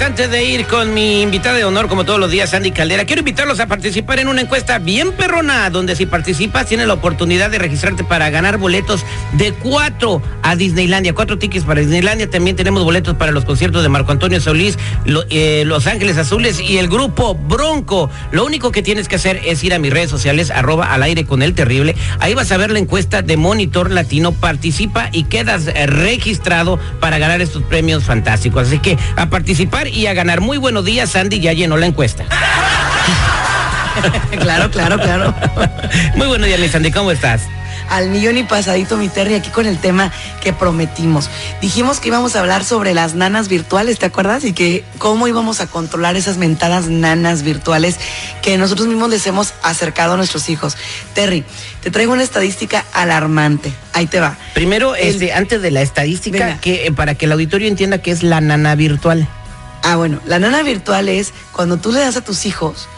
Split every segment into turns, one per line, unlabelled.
Antes de ir con mi invitada de honor, como todos los días, Sandy Caldera, quiero invitarlos a participar en una encuesta bien perrona, donde si participas tienes la oportunidad de registrarte para ganar boletos de cuatro a Disneylandia, cuatro tickets para Disneylandia. También tenemos boletos para los conciertos de Marco Antonio Solís, eh, Los Ángeles Azules y el grupo Bronco. Lo único que tienes que hacer es ir a mis redes sociales, arroba al aire con el terrible. Ahí vas a ver la encuesta de Monitor Latino. Participa y quedas registrado para ganar estos premios fantásticos. Así que a participar y a ganar. Muy buenos días, Sandy ya llenó la encuesta.
Claro, claro, claro.
Muy buenos días, mi Sandy, ¿cómo estás?
Al millón y pasadito, mi Terry, aquí con el tema que prometimos. Dijimos que íbamos a hablar sobre las nanas virtuales, ¿te acuerdas? Y que cómo íbamos a controlar esas mentadas nanas virtuales que nosotros mismos les hemos acercado a nuestros hijos. Terry, te traigo una estadística alarmante. Ahí te va.
Primero,
El-
este, antes de la estadística,
Venga.
que eh, para que el auditorio entienda qué es la nana virtual.
Ah, bueno, la nana virtual es cuando tú le das a tus hijos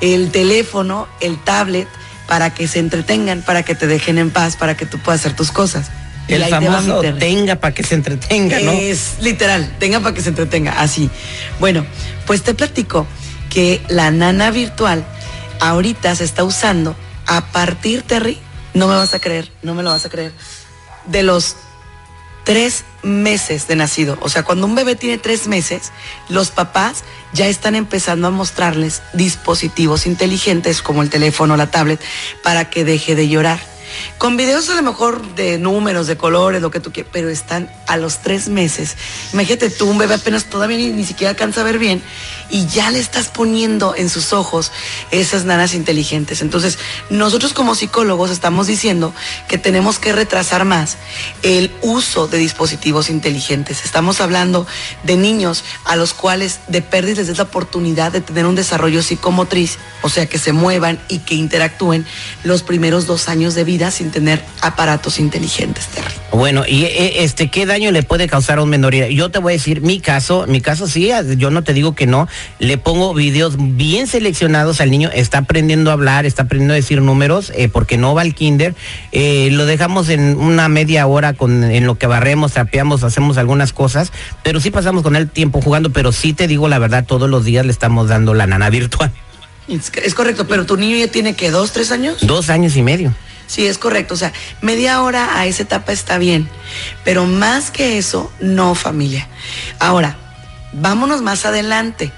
el teléfono, el tablet, para que se entretengan, para que te dejen en paz, para que tú puedas hacer tus cosas.
El
te
famoso
Terry.
tenga para que se entretenga, ¿no?
Es literal, tenga para que se entretenga, así. Bueno, pues te platico que la nana virtual ahorita se está usando a partir, Terry, no me vas a creer, no me lo vas a creer, de los tres meses de nacido. O sea, cuando un bebé tiene tres meses, los papás ya están empezando a mostrarles dispositivos inteligentes como el teléfono, la tablet, para que deje de llorar. Con videos a lo mejor de números, de colores, lo que tú quieras, pero están a los tres meses. Imagínate tú, un bebé apenas todavía ni, ni siquiera alcanza a ver bien y ya le estás poniendo en sus ojos esas nanas inteligentes. Entonces, nosotros como psicólogos estamos diciendo que tenemos que retrasar más el uso de dispositivos inteligentes. Estamos hablando de niños a los cuales de pérdida les la oportunidad de tener un desarrollo psicomotriz, o sea, que se muevan y que interactúen los primeros dos años de vida sin tener aparatos inteligentes, Terry.
Bueno, y eh, este, ¿qué daño le puede causar a un menor? Yo te voy a decir, mi caso, mi caso sí, yo no te digo que no, le pongo videos bien seleccionados al niño, está aprendiendo a hablar, está aprendiendo a decir números, eh, porque no va al kinder, eh, lo dejamos en una media hora con, en lo que barremos, trapeamos, hacemos algunas cosas, pero sí pasamos con él tiempo jugando, pero sí te digo la verdad, todos los días le estamos dando la nana virtual.
Es, es correcto, pero tu niño ya tiene que dos, tres años.
Dos años y medio.
Sí, es correcto. O sea, media hora a esa etapa está bien. Pero más que eso, no familia. Ahora, vámonos más adelante.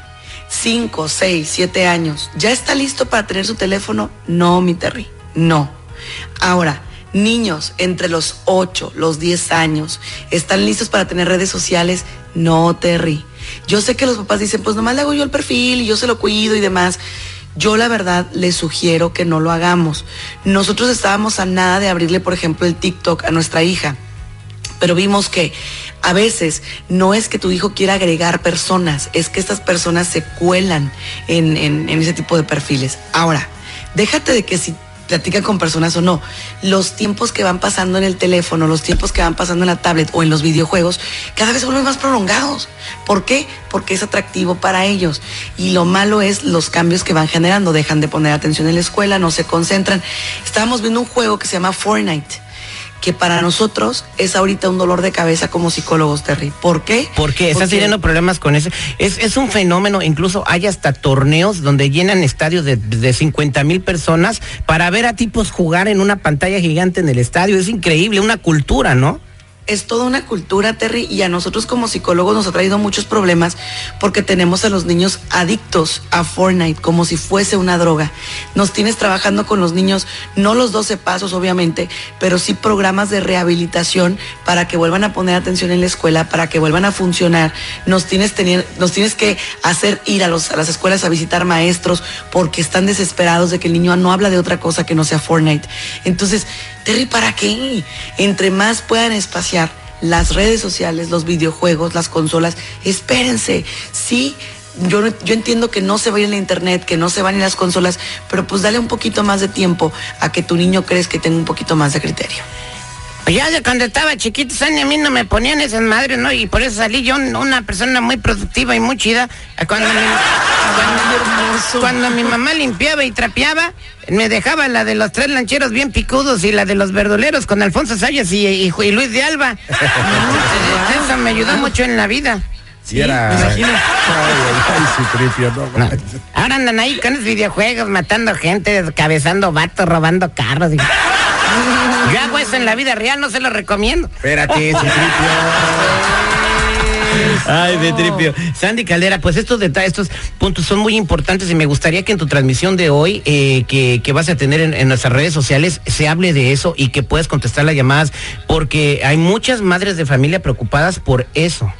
Cinco, seis, siete años. ¿Ya está listo para tener su teléfono? No, mi Terry. No. Ahora, niños entre los 8, los 10 años, ¿están listos para tener redes sociales? No, Terry. Yo sé que los papás dicen, pues nomás le hago yo el perfil y yo se lo cuido y demás. Yo la verdad les sugiero que no lo hagamos. Nosotros estábamos a nada de abrirle, por ejemplo, el TikTok a nuestra hija, pero vimos que a veces no es que tu hijo quiera agregar personas, es que estas personas se cuelan en, en- en ese tipo de perfiles. Ahora, déjate de que si platican con personas o no, los tiempos que van pasando en el teléfono, los tiempos que van pasando en la tablet o en los videojuegos, cada vez se vuelven más prolongados. ¿Por qué? Porque es atractivo para ellos. Y lo malo es los cambios que van generando. Dejan de poner atención en la escuela, no se concentran. Estábamos viendo un juego que se llama Fortnite que para nosotros es ahorita un dolor de cabeza como psicólogos, Terry. ¿Por qué?
Porque estás teniendo problemas con eso. Es, es un fenómeno, incluso hay hasta torneos donde llenan estadios de, de 50 mil personas para ver a tipos jugar en una pantalla gigante en el estadio. Es increíble, una cultura, ¿no?
Es toda una cultura, Terry, y a nosotros como psicólogos nos ha traído muchos problemas porque tenemos a los niños adictos a Fortnite como si fuese una droga. Nos tienes trabajando con los niños, no los 12 pasos obviamente, pero sí programas de rehabilitación para que vuelvan a poner atención en la escuela, para que vuelvan a funcionar. Nos tienes, tener, nos tienes que hacer ir a, los, a las escuelas a visitar maestros porque están desesperados de que el niño no habla de otra cosa que no sea Fortnite. Entonces, Terry, ¿para qué? Entre más puedan espaciar las redes sociales, los videojuegos, las consolas, espérense, sí. Yo, yo entiendo que no se va a ir en internet, que no se van a las consolas, pero pues dale un poquito más de tiempo a que tu niño crees que tenga un poquito más de criterio.
Pues ya de cuando estaba chiquito, Sani, a mí no me ponían esas madres, ¿no? Y por eso salí yo una persona muy productiva y muy chida. Cuando, cuando mi mamá limpiaba y trapeaba, me dejaba la de los tres lancheros bien picudos y la de los verduleros con Alfonso Sayas y, y- y Luis de Alba. Eso me ayudó mucho en la vida.
Sí, era. Ay, no,
No. Ahora andan ahí con los videojuegos, matando gente, descabezando vatos, robando carros. y- Yo hago eso en la vida real, no se lo recomiendo.
Espérate, Citripio.
Ay, de tripio. Sandy Caldera, pues estos detalles, estos puntos son muy importantes y me gustaría que en tu transmisión de hoy, eh, que, que vas a tener en, en nuestras redes sociales, se hable de eso y que puedas contestar las llamadas, porque hay muchas madres de familia preocupadas por eso.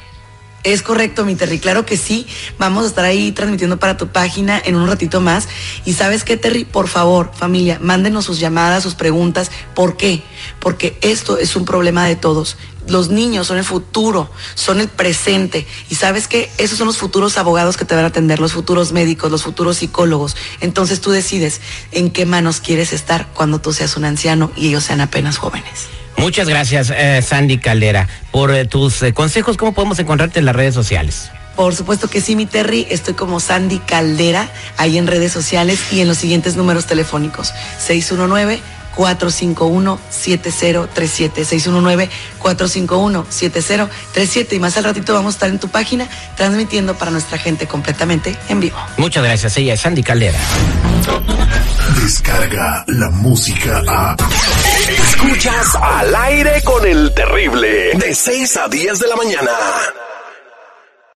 Es correcto, mi Terry, claro que sí. Vamos a estar ahí transmitiendo para tu página en un ratito más. Y sabes qué, Terry, por favor, familia, mándenos sus llamadas, sus preguntas. ¿Por qué? Porque esto es un problema de todos. Los niños son el futuro, son el presente. Y sabes qué, esos son los futuros abogados que te van a atender, los futuros médicos, los futuros psicólogos. Entonces tú decides en qué manos quieres estar cuando tú seas un anciano y ellos sean apenas jóvenes.
Muchas gracias, eh, Sandy Caldera, por eh, tus eh, consejos. ¿Cómo podemos encontrarte en las redes sociales?
Por supuesto que sí, mi Terry. Estoy como Sandy Caldera ahí en redes sociales y en los siguientes números telefónicos. 619-451-7037. 619-451-7037. Y más al ratito vamos a estar en tu página transmitiendo para nuestra gente completamente en vivo.
Muchas gracias, ella es Sandy Caldera.
Descarga la música a. Escuchas al aire con el terrible. De 6 a 10 de la mañana.